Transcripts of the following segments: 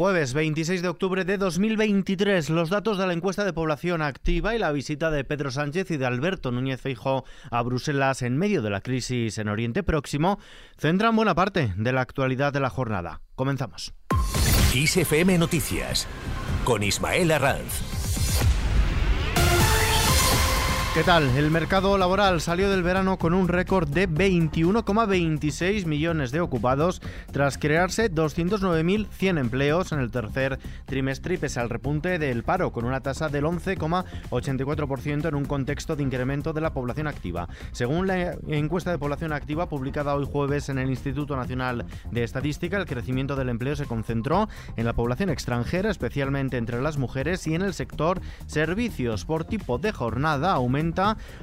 Jueves 26 de octubre de 2023, los datos de la encuesta de población activa y la visita de Pedro Sánchez y de Alberto Núñez Feijóo a Bruselas en medio de la crisis en Oriente Próximo centran buena parte de la actualidad de la jornada. Comenzamos. ISFM Noticias con Ismael Arranz. ¿Qué tal? El mercado laboral salió del verano con un récord de 21,26 millones de ocupados tras crearse 209.100 empleos en el tercer trimestre pese al repunte del paro con una tasa del 11,84% en un contexto de incremento de la población activa. Según la encuesta de población activa publicada hoy jueves en el Instituto Nacional de Estadística, el crecimiento del empleo se concentró en la población extranjera, especialmente entre las mujeres y en el sector servicios por tipo de jornada aumenta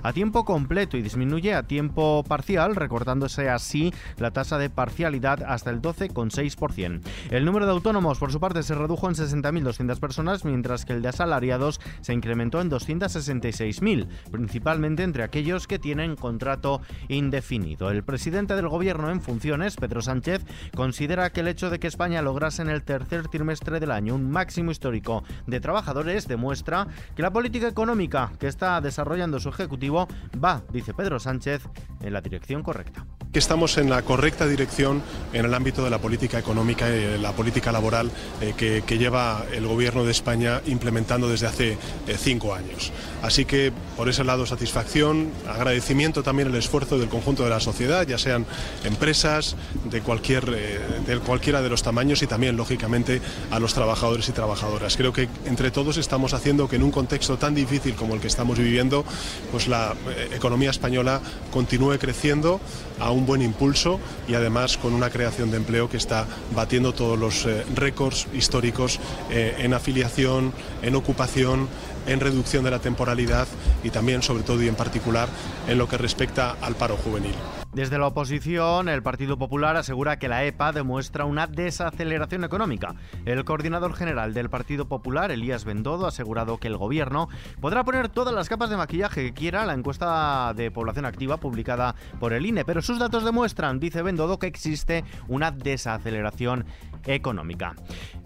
a tiempo completo y disminuye a tiempo parcial, recortándose así la tasa de parcialidad hasta el 12,6%. El número de autónomos, por su parte, se redujo en 60.200 personas, mientras que el de asalariados se incrementó en 266.000, principalmente entre aquellos que tienen contrato indefinido. El presidente del gobierno en funciones, Pedro Sánchez, considera que el hecho de que España lograse en el tercer trimestre del año un máximo histórico de trabajadores demuestra que la política económica que está desarrollando su ejecutivo va, dice Pedro Sánchez, en la dirección correcta. Que estamos en la correcta dirección en el ámbito de la política económica y la política laboral eh, que, lleva el gobierno de España implementando desde hace eh, cinco años. Así que por ese lado satisfacción, agradecimiento también el esfuerzo del conjunto de la sociedad, ya sean empresas de, cualquier, eh, de cualquiera de los tamaños y también lógicamente a los trabajadores y trabajadoras. Creo que entre todos estamos haciendo que en un contexto tan difícil como el que estamos viviendo pues la eh, economía española continúe creciendo a un buen impulso y además con una creación de empleo que está batiendo todos los eh, récords históricos eh, en afiliación, en ocupación, en reducción de la temporalidad y también, sobre todo y en particular, en lo que respecta al paro juvenil. Desde la oposición, el Partido Popular asegura que la EPA demuestra una desaceleración económica. El coordinador general del Partido Popular, Elías Bendodo, ha asegurado que el gobierno podrá poner todas las capas de maquillaje que quiera la encuesta de población activa publicada por el INE, pero sus datos demuestran, dice Bendodo, que existe una desaceleración económica.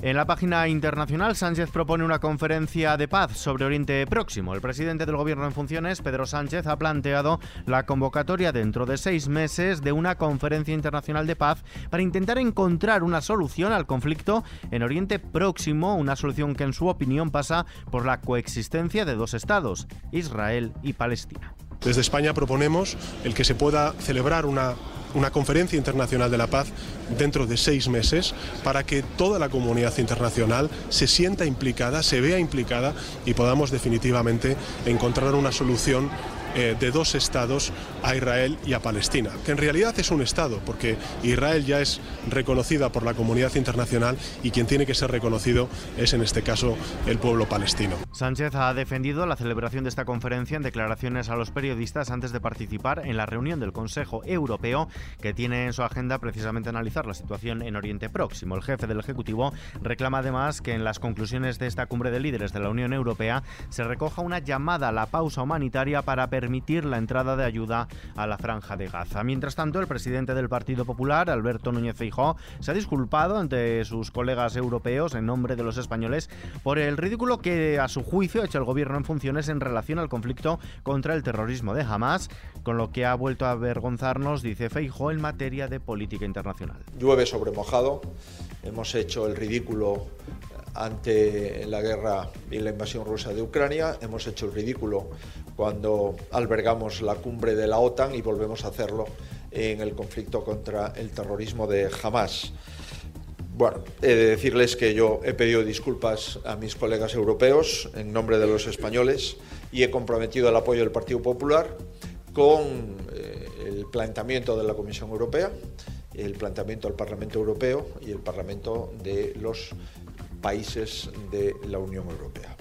En la página internacional, Sánchez propone una conferencia de paz sobre Oriente Próximo. El presidente del gobierno en funciones, Pedro Sánchez, ha planteado la convocatoria dentro de seis meses de una conferencia internacional de paz para intentar encontrar una solución al conflicto en Oriente Próximo, una solución que en su opinión pasa por la coexistencia de dos estados, Israel y Palestina. Desde España proponemos el que se pueda celebrar una una conferencia internacional de la paz dentro de seis meses para que toda la comunidad internacional se sienta implicada, se vea implicada y podamos definitivamente encontrar una solución eh, de dos estados a Israel y a Palestina, que en realidad es un estado, porque Israel ya es reconocida por la comunidad internacional y quien tiene que ser reconocido es en este caso el pueblo palestino. Sánchez ha defendido la celebración de esta conferencia en declaraciones a los periodistas antes de participar en la reunión del Consejo Europeo que tiene en su agenda precisamente analizar la situación en Oriente Próximo. El jefe del Ejecutivo reclama además que en las conclusiones de esta cumbre de líderes de la Unión Europea se recoja una llamada a la pausa humanitaria para permitir la entrada de ayuda a la franja de Gaza. Mientras tanto, el presidente del Partido Popular, Alberto Núñez Feijóo, se ha disculpado ante sus colegas europeos en nombre de los españoles por el ridículo que a su juicio ha hecho el gobierno en funciones en relación al conflicto contra el terrorismo de Hamas, con lo que ha vuelto a avergonzarnos, dice Feijóo, en materia de política internacional. Llueve sobre mojado, hemos hecho el ridículo ante la guerra y la invasión rusa de Ucrania. Hemos hecho el ridículo cuando albergamos la cumbre de la OTAN y volvemos a hacerlo en el conflicto contra el terrorismo de Hamas. Bueno, he de decirles que yo he pedido disculpas a mis colegas europeos en nombre de los españoles y he comprometido el apoyo del Partido Popular con eh, el planteamiento de la Comisión Europea, el planteamiento del Parlamento Europeo y el Parlamento de los países de la Unión Europea.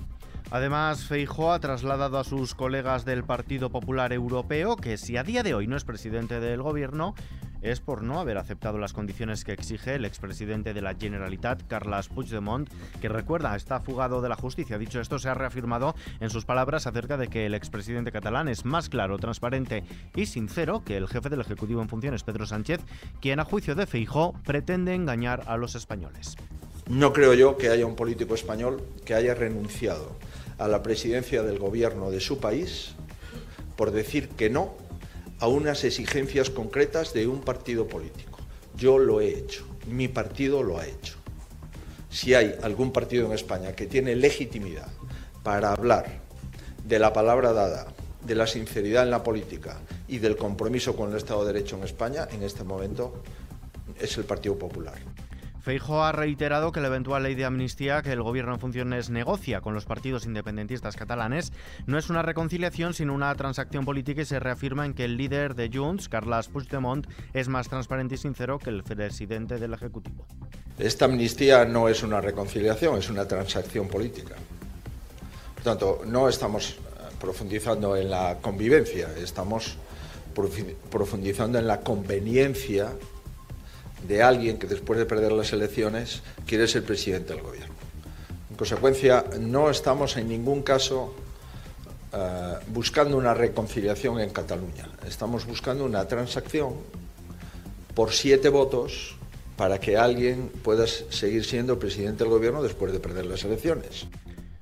Además, Feijóo ha trasladado a sus colegas del Partido Popular Europeo que si a día de hoy no es presidente del gobierno, es por no haber aceptado las condiciones que exige el expresidente de la Generalitat, Carles Puigdemont, que recuerda está fugado de la justicia. Dicho esto, se ha reafirmado en sus palabras acerca de que el expresidente catalán es más claro, transparente y sincero que el jefe del Ejecutivo en funciones, Pedro Sánchez, quien a juicio de Feijó pretende engañar a los españoles. No creo yo que haya un político español que haya renunciado a la presidencia del gobierno de su país por decir que no a unas exigencias concretas de un partido político. Yo lo he hecho, mi partido lo ha hecho. Si hay algún partido en España que tiene legitimidad para hablar de la palabra dada, de la sinceridad en la política y del compromiso con el Estado de Derecho en España, en este momento es el Partido Popular. Feijo ha reiterado que la eventual ley de amnistía que el gobierno en funciones negocia con los partidos independentistas catalanes no es una reconciliación sino una transacción política y se reafirma en que el líder de Junts, Carles Puigdemont, es más transparente y sincero que el presidente del Ejecutivo. Esta amnistía no es una reconciliación, es una transacción política. Por tanto, no estamos eh, profundizando en la convivencia, estamos profundizando en la conveniencia de alguien que después de perder las elecciones quiere ser presidente del gobierno. En consecuencia, no estamos en ningún caso eh, buscando una reconciliación en Cataluña. Estamos buscando una transacción por siete votos para que alguien pueda seguir siendo presidente del gobierno después de perder las elecciones.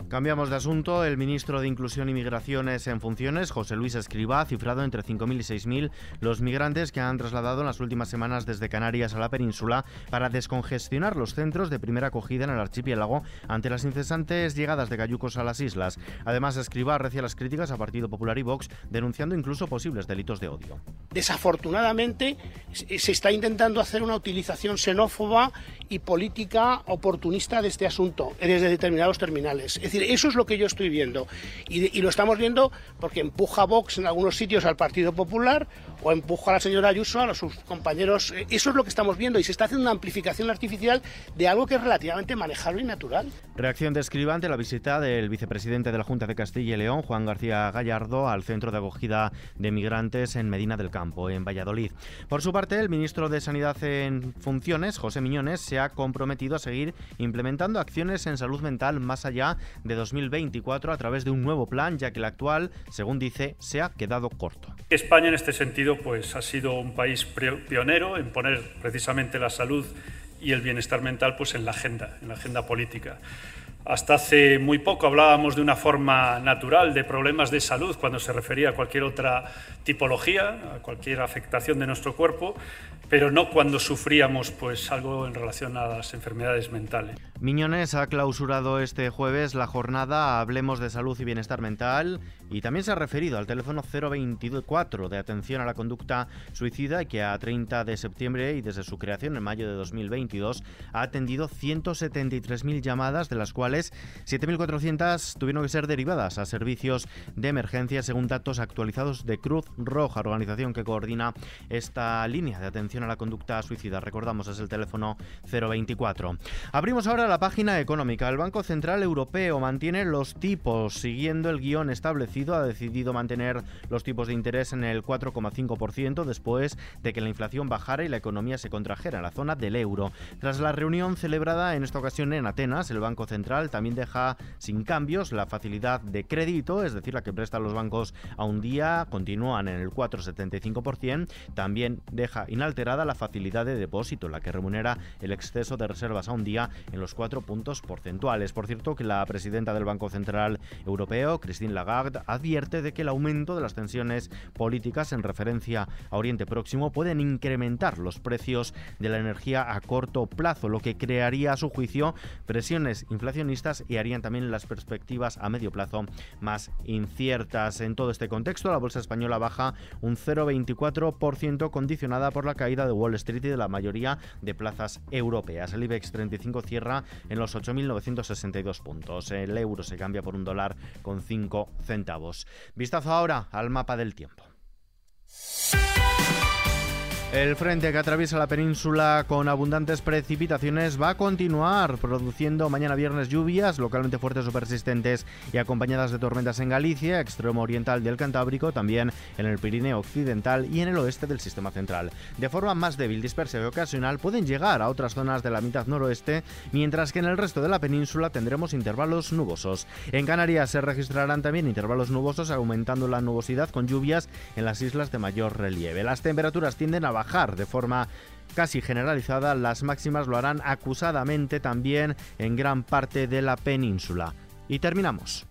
Cambiamos de asunto. El ministro de Inclusión y Migraciones en funciones, José Luis Escriba, ha cifrado entre 5.000 y 6.000 los migrantes que han trasladado en las últimas semanas desde Canarias a la península para descongestionar los centros de primera acogida en el archipiélago ante las incesantes llegadas de cayucos a las islas. Además, Escriba recia las críticas a Partido Popular y Vox, denunciando incluso posibles delitos de odio. Desafortunadamente, se está intentando hacer una utilización xenófoba y política oportunista de este asunto desde determinados terminales. Es decir, eso es lo que yo estoy viendo. Y, lo estamos viendo porque empuja Vox en algunos sitios al Partido Popular o empuja a la señora Ayuso a sus compañeros. Eh, eso es lo que estamos viendo y se está haciendo una amplificación artificial de algo que es relativamente manejable y natural. Reacción de Escriba ante la visita del vicepresidente de la Junta de Castilla y León, Juan García Gallardo, al centro de acogida de migrantes en Medina del Campo, en Valladolid. Por su parte, el ministro de Sanidad en funciones, José Miñones, se ha comprometido a seguir implementando acciones en salud mental más allá de 2024 a través de un nuevo plan, ya que el actual, según dice, se ha quedado corto. España en este sentido pues ha sido un país pionero en poner precisamente la salud y el bienestar mental pues en la agenda, en la agenda política. Hasta hace muy poco hablábamos de una forma natural de problemas de salud cuando se refería a cualquier otra tipología, a cualquier afectación de nuestro cuerpo, pero no cuando sufríamos pues algo en relación a las enfermedades mentales. Miñones ha clausurado este jueves la jornada Hablemos de Salud y Bienestar Mental y también se ha referido al teléfono 024 de atención a la conducta suicida que a 30 de septiembre y desde su creación en mayo de 2022 ha atendido 173.000 llamadas, de las cuales 7.400 tuvieron que ser derivadas a servicios de emergencia según datos actualizados de Cruz Roja, organización que coordina esta línea de atención a la conducta suicida. Recordamos, es el teléfono 024. Abrimos ahora la página económica. El Banco Central Europeo mantiene los tipos siguiendo el guion establecido. Ha decidido mantener los tipos de interés en el 4,5% después de que la inflación bajara y la economía se contrajera en la zona del euro. Tras la reunión celebrada en esta ocasión en Atenas, el Banco Central también deja sin cambios la facilidad de crédito, es decir, la que prestan los bancos a un día, continúan en el 4,75%. También deja inalterada la facilidad de depósito, la que remunera el exceso de reservas a un día en los 4 puntos porcentuales. Por cierto, que la presidenta del Banco Central Europeo, Christine Lagarde, advierte de que el aumento de las tensiones políticas en referencia a Oriente Próximo pueden incrementar los precios de la energía a corto plazo, lo que crearía a su juicio presiones inflacionistas y harían también las perspectivas a medio plazo más inciertas. En todo este contexto, la bolsa española baja un 0,24% condicionada por la caída de Wall Street y de la mayoría de plazas europeas. El IBEX 35 cierra en los 8.962 puntos. El euro se cambia por un dólar con 5 centavos. Vistazo ahora al mapa del tiempo. El frente que atraviesa la península con abundantes precipitaciones va a continuar produciendo mañana viernes lluvias localmente fuertes o persistentes y acompañadas de tormentas en Galicia, extremo oriental del Cantábrico, también en el Pirineo occidental y en el oeste del sistema central. De forma más débil, dispersa y ocasional pueden llegar a otras zonas de la mitad noroeste, mientras que en el resto de la península tendremos intervalos nubosos. En Canarias se registrarán también intervalos nubosos aumentando la nubosidad con lluvias en las islas de mayor relieve. Las temperaturas tienden a bajar de forma casi generalizada, las máximas lo harán acusadamente también en gran parte de la península. Y terminamos.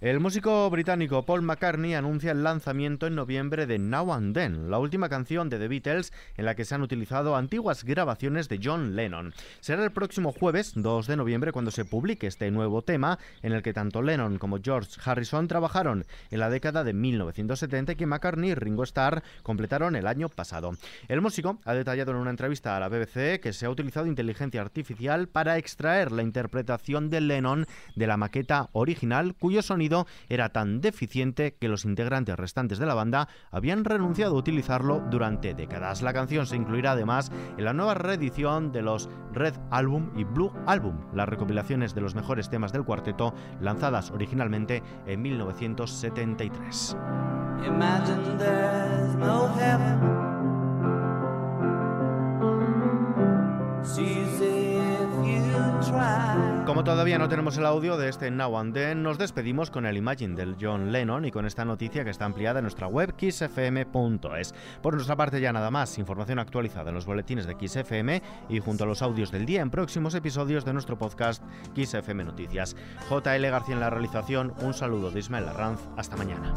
El músico británico Paul McCartney anuncia el lanzamiento en noviembre de Now and Then, la última canción de The Beatles en la que se han utilizado antiguas grabaciones de John Lennon. Será el próximo jueves 2 de noviembre cuando se publique este nuevo tema en el que tanto Lennon como George Harrison trabajaron en la década de 1970 y que McCartney y Ringo Starr completaron el año pasado. El músico ha detallado en una entrevista a la BBC que se ha utilizado inteligencia artificial para extraer la interpretación de Lennon de la maqueta original cuyo sonido era tan deficiente que los integrantes restantes de la banda habían renunciado a utilizarlo durante décadas. La canción se incluirá además en la nueva reedición de los Red Album y Blue Album, las recopilaciones de los mejores temas del cuarteto lanzadas originalmente en 1973. Como todavía no tenemos el audio de este Now and Then, nos despedimos con el Imagine del John Lennon y con esta noticia que está ampliada en nuestra web kissfm.es. Por nuestra parte ya nada más, información actualizada en los boletines de XFM y junto a los audios del día en próximos episodios de nuestro podcast XFM Noticias. JL García en la realización, un saludo de Ismael Arranz, hasta mañana.